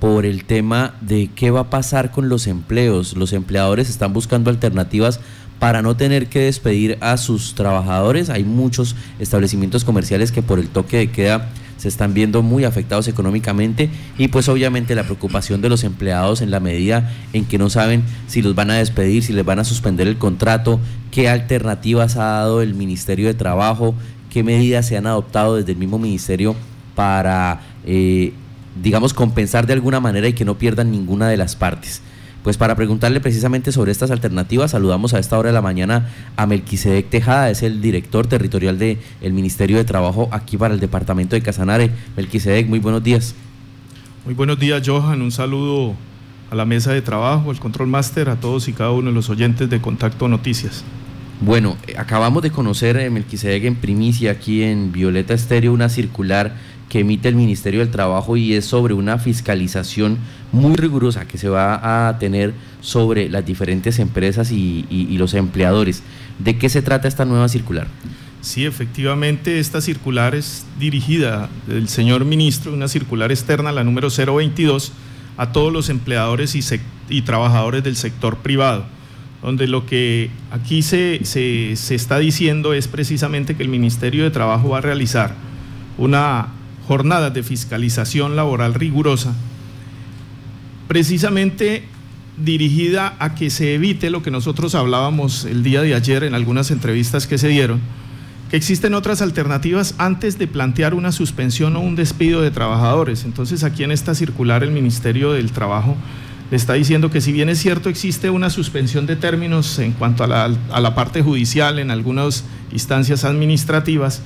por el tema de qué va a pasar con los empleos. Los empleadores están buscando alternativas para no tener que despedir a sus trabajadores. Hay muchos establecimientos comerciales que por el toque de queda se están viendo muy afectados económicamente y pues obviamente la preocupación de los empleados en la medida en que no saben si los van a despedir, si les van a suspender el contrato, qué alternativas ha dado el Ministerio de Trabajo, qué medidas se han adoptado desde el mismo ministerio para, eh, digamos, compensar de alguna manera y que no pierdan ninguna de las partes. Pues para preguntarle precisamente sobre estas alternativas, saludamos a esta hora de la mañana a Melquisedec Tejada, es el director territorial del Ministerio de Trabajo aquí para el departamento de Casanare. Melquisedec, muy buenos días. Muy buenos días, Johan. Un saludo a la mesa de trabajo, al Control Master, a todos y cada uno de los oyentes de Contacto Noticias. Bueno, eh, acabamos de conocer, eh, Melquisedec, en primicia aquí en Violeta Estéreo, una circular que emite el Ministerio del Trabajo y es sobre una fiscalización muy rigurosa que se va a tener sobre las diferentes empresas y, los empleadores. ¿De qué se trata esta nueva circular? Sí, efectivamente, esta circular es dirigida del señor ministro, una circular externa, la número 022, a todos los empleadores y trabajadores del sector privado, donde lo que aquí se, se, se está diciendo es precisamente que el Ministerio de Trabajo va a realizar una jornadas de fiscalización laboral rigurosa, precisamente dirigida a que se evite lo que nosotros hablábamos el día de ayer en algunas entrevistas que se dieron, que existen otras alternativas antes de plantear una suspensión o un despido de trabajadores. Entonces aquí en esta circular el Ministerio del Trabajo le está diciendo que si bien es cierto existe una suspensión de términos en cuanto a la, parte judicial en algunas instancias administrativas,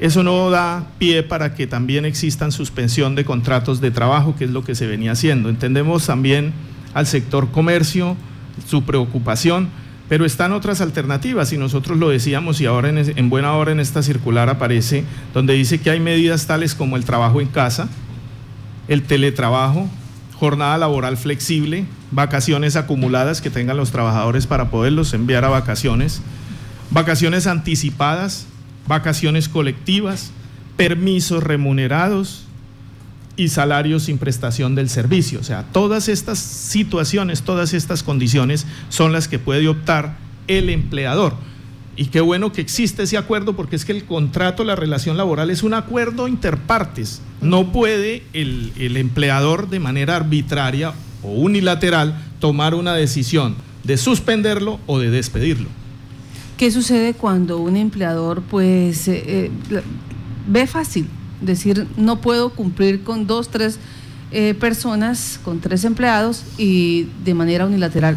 eso no da pie para que también existan suspensión de contratos de trabajo, que es lo que se venía haciendo. Entendemos también al sector comercio, su preocupación, pero están otras alternativas y nosotros lo decíamos y ahora en, buena hora en esta circular aparece donde dice que hay medidas tales como el trabajo en casa, el teletrabajo, jornada laboral flexible, vacaciones acumuladas que tengan los trabajadores para poderlos enviar a vacaciones, vacaciones anticipadas, vacaciones colectivas, permisos remunerados y salarios sin prestación del servicio. O sea, todas estas situaciones, todas estas condiciones son las que puede optar el empleador. Y qué bueno que existe ese acuerdo porque es que el contrato, la relación laboral es un acuerdo interpartes. No puede el, empleador de manera arbitraria o unilateral tomar una decisión de suspenderlo o de despedirlo. ¿Qué sucede cuando un empleador pues eh, eh, ve fácil decir no puedo cumplir con dos, tres eh, personas, con tres empleados y de manera unilateral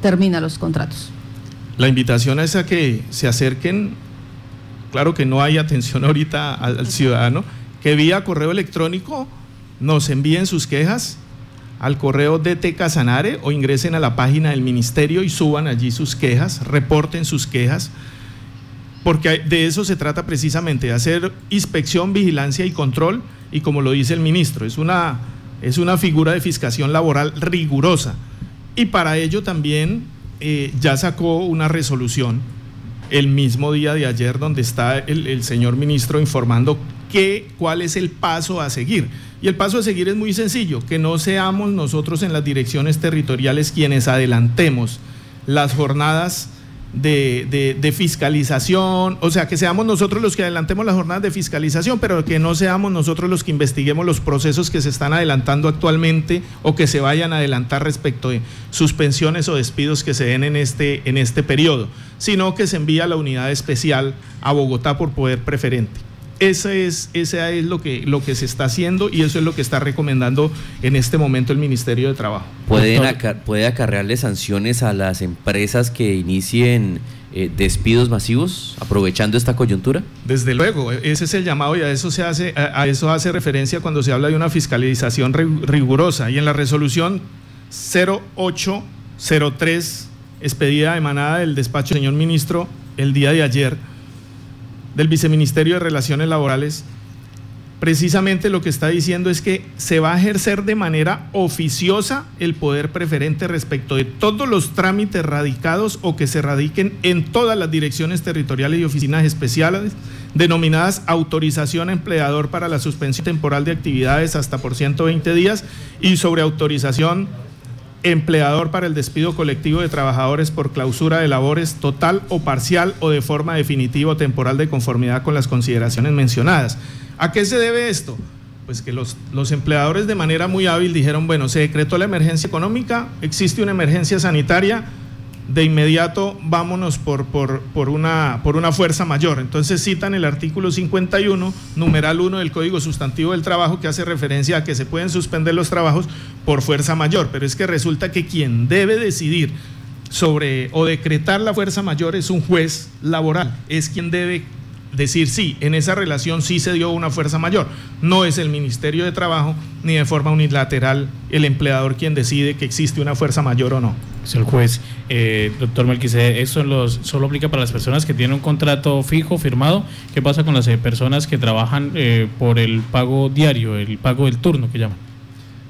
termina los contratos? La invitación es a que se acerquen, claro que no hay atención ahorita al ciudadano, que vía correo electrónico nos envíen sus quejas al correo DT Casanare o ingresen a la página del ministerio y suban allí sus quejas, reporten sus quejas, porque de eso se trata precisamente, de hacer inspección, vigilancia y control, y como lo dice el ministro, es una, es una figura de fiscación laboral rigurosa. Y para ello también eh, ya sacó una resolución el mismo día de ayer donde está el, el señor ministro informando qué, cuál es el paso a seguir. Y el paso a seguir es muy sencillo, que no seamos nosotros en las direcciones territoriales quienes adelantemos las jornadas de, fiscalización, o sea, que seamos nosotros los que adelantemos las jornadas de fiscalización, pero que no seamos nosotros los que investiguemos los procesos que se están adelantando actualmente o que se vayan a adelantar respecto de suspensiones o despidos que se den en este, en este periodo, sino que se envía la unidad especial a Bogotá por poder preferente. Ese es, ese es lo, que, lo que se está haciendo y eso es lo que está recomendando en este momento el Ministerio de Trabajo. ¿Puede acarrearle sanciones a las empresas que inicien eh, despidos masivos aprovechando esta coyuntura? Desde luego, ese es el llamado y a eso, se hace, a, eso hace referencia cuando se habla de una fiscalización rigurosa. Y en la resolución 0803 expedida emanada del despacho del señor ministro el día de ayer, del Viceministerio de Relaciones Laborales, precisamente lo que está diciendo es que se va a ejercer de manera oficiosa el poder preferente respecto de todos los trámites radicados o que se radiquen en todas las direcciones territoriales y oficinas especiales denominadas autorización empleador para la suspensión temporal de actividades hasta por 120 días y sobre autorización empleador para el despido colectivo de trabajadores por clausura de labores total o parcial o de forma definitiva o temporal de conformidad con las consideraciones mencionadas. ¿A qué se debe esto? Pues que los, los empleadores de manera muy hábil dijeron, bueno, se decretó la emergencia económica, existe una emergencia sanitaria, de inmediato vámonos por, por, una, por una fuerza mayor. Entonces citan el artículo 51, numeral 1 del Código Sustantivo del Trabajo, que hace referencia a que se pueden suspender los trabajos por fuerza mayor, pero es que resulta que quien debe decidir sobre o decretar la fuerza mayor es un juez laboral, es quien debe decir sí, en esa relación sí se dio una fuerza mayor. No es el Ministerio de Trabajo ni de forma unilateral el empleador quien decide que existe una fuerza mayor o no. Es el juez. Eh, doctor Melquisedec, ¿esto los, solo aplica para las personas que tienen un contrato fijo, firmado? ¿Qué pasa con las eh, personas que trabajan eh, por el pago diario, el pago del turno que llaman?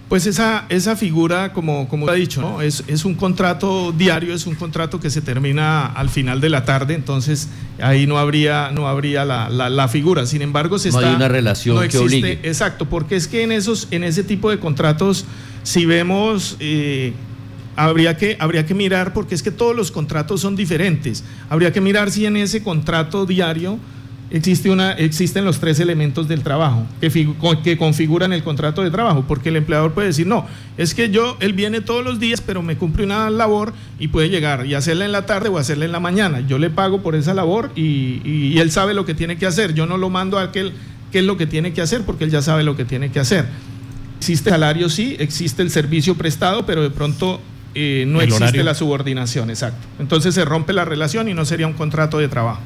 Pues esa, esa figura, como, como ha dicho, ¿no? es, es un contrato diario, es un contrato que se termina al final de la tarde, entonces ahí no habría, no habría la, la, figura. Sin embargo, se no hay una relación que obligue. Exacto, porque es que en, esos, en ese tipo de contratos, si vemos... Habría que, habría que mirar, porque es que todos los contratos son diferentes, habría que mirar si en ese contrato diario existe una, existen los tres elementos del trabajo que, que configuran el contrato de trabajo, porque el empleador puede decir, no, es que yo, él viene todos los días, pero me cumple una labor y puede llegar y hacerla en la tarde o hacerla en la mañana. Yo le pago por esa labor y, y, él sabe lo que tiene que hacer. Yo no lo mando a aquel qué es lo que tiene que hacer, porque él ya sabe lo que tiene que hacer. Existe salario, sí, existe el servicio prestado, pero de pronto eh, no existe la subordinación, exacto. Entonces se rompe la relación y no sería un contrato de trabajo.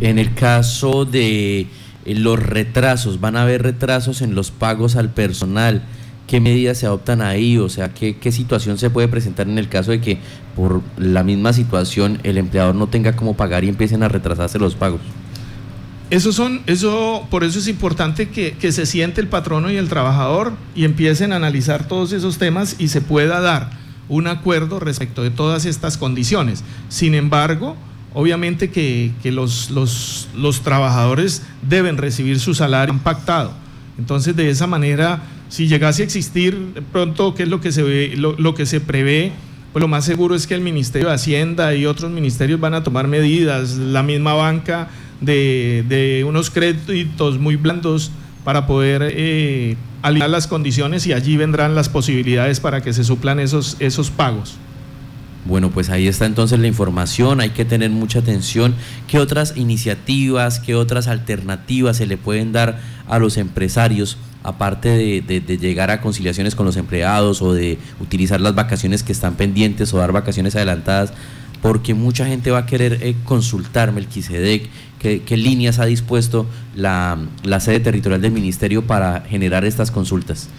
En el caso de eh, los retrasos, van a haber retrasos en los pagos al personal. ¿Qué medidas se adoptan ahí? O sea, ¿qué, ¿qué, situación se puede presentar en el caso de que por la misma situación el empleador no tenga cómo pagar y empiecen a retrasarse los pagos? Eso son, eso, por eso es importante que, que se siente el patrono y el trabajador y empiecen a analizar todos esos temas y se pueda dar un acuerdo respecto de todas estas condiciones. Sin embargo, obviamente que, los, los, los, trabajadores deben recibir su salario impactado. Entonces, de esa manera, si llegase a existir pronto, ¿qué es lo que se ve, lo, que se prevé? Pues lo más seguro es que el Ministerio de Hacienda y otros ministerios van a tomar medidas, la misma banca de, de unos créditos muy blandos para poder eh, alinear las condiciones y allí vendrán las posibilidades para que se suplan esos, esos pagos. Bueno, pues ahí está entonces la información, hay que tener mucha atención. ¿Qué otras iniciativas, qué otras alternativas se le pueden dar a los empresarios, aparte de, llegar a conciliaciones con los empleados o de utilizar las vacaciones que están pendientes o dar vacaciones adelantadas? Porque mucha gente va a querer eh, consultarme el Quisedec, qué, líneas ha dispuesto la, la sede territorial del ministerio para generar estas consultas.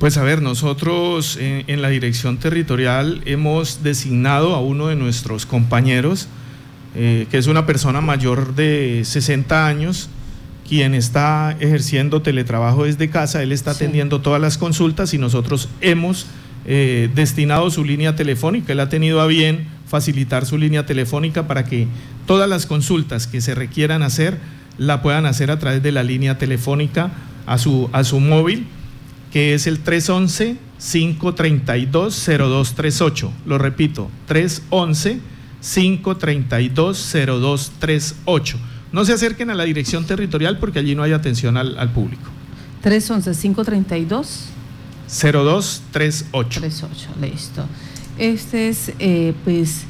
Pues a ver, nosotros eh, en, la dirección territorial hemos designado a uno de nuestros compañeros, eh, que es una persona mayor de 60 años, quien está ejerciendo teletrabajo desde casa, él está atendiendo todas las consultas y nosotros hemos eh, destinado su línea telefónica, él ha tenido a bien facilitar su línea telefónica para que todas las consultas que se requieran hacer la puedan hacer a través de la línea telefónica a su, a su móvil que es el 311-532-0238. Lo repito, 311-532-0238. No se acerquen a la dirección territorial porque allí no hay atención al, público. 311-532. 0238. 38, listo. Este es, eh, pues,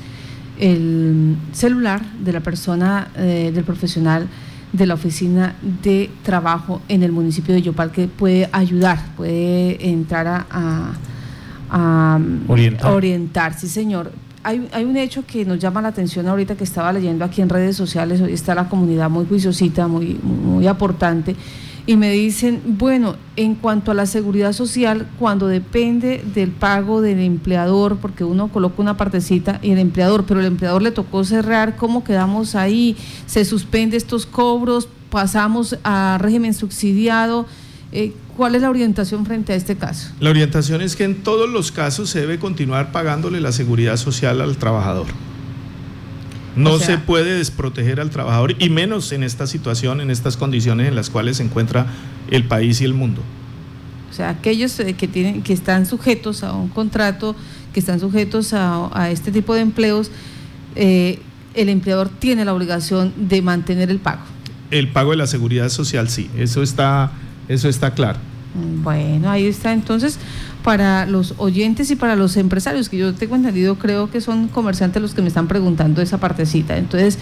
el celular de la persona, eh, del profesional de la oficina de trabajo en el municipio de Yopal que puede ayudar, puede entrar a, orientar. sí señor. Hay, hay, un hecho que nos llama la atención ahorita que estaba leyendo aquí en redes sociales, hoy está la comunidad muy juiciosita, muy, muy aportante y me dicen, bueno, en cuanto a la seguridad social, cuando depende del pago del empleador, porque uno coloca una partecita y el empleador, pero el empleador le tocó cerrar, ¿cómo quedamos ahí? ¿Se suspende estos cobros? ¿Pasamos a régimen subsidiado? Eh, ¿Cuál es la orientación frente a este caso? La orientación es que en todos los casos se debe continuar pagándole la seguridad social al trabajador. No se puede desproteger al trabajador y menos en esta situación, en estas condiciones en las cuales se encuentra el país y el mundo. O sea, aquellos eh, que tienen, que están sujetos a un contrato, que están sujetos a, este tipo de empleos, eh, el empleador tiene la obligación de mantener el pago. El pago de la seguridad social, sí, eso está, eso está claro. Bueno, ahí está entonces para los oyentes y para los empresarios, que yo tengo entendido, creo que son comerciantes los que me están preguntando esa partecita. Entonces,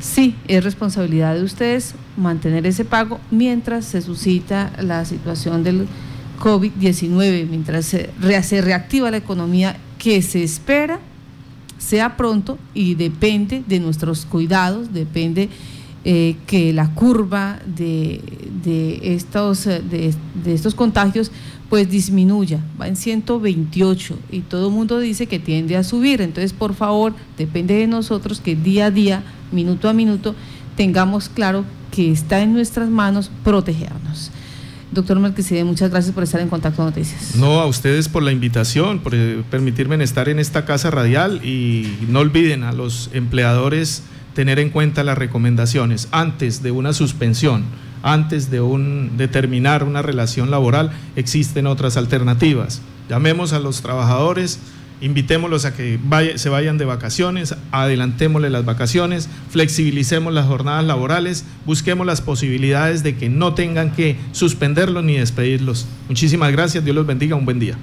sí, es responsabilidad de ustedes mantener ese pago mientras se suscita la situación del COVID-19, mientras se, reactiva la economía que se espera sea pronto y depende de nuestros cuidados, depende eh, que la curva de, estos, de, de estos contagios pues disminuya, va en 128 y todo el mundo dice que tiende a subir. Entonces, por favor, depende de nosotros que día a día, minuto a minuto, tengamos claro que está en nuestras manos protegernos. Doctor Melquisede, muchas gracias por estar en Contacto Noticias. No, a ustedes por la invitación, por eh, permitirme estar en esta casa radial y no olviden a los empleadores tener en cuenta las recomendaciones antes de una suspensión antes de, un, terminar una relación laboral, existen otras alternativas. Llamemos a los trabajadores, invitémoslos a que se vayan de vacaciones, adelantémosle las vacaciones, flexibilicemos las jornadas laborales, busquemos las posibilidades de que no tengan que suspenderlos ni despedirlos. Muchísimas gracias, Dios los bendiga, un buen día.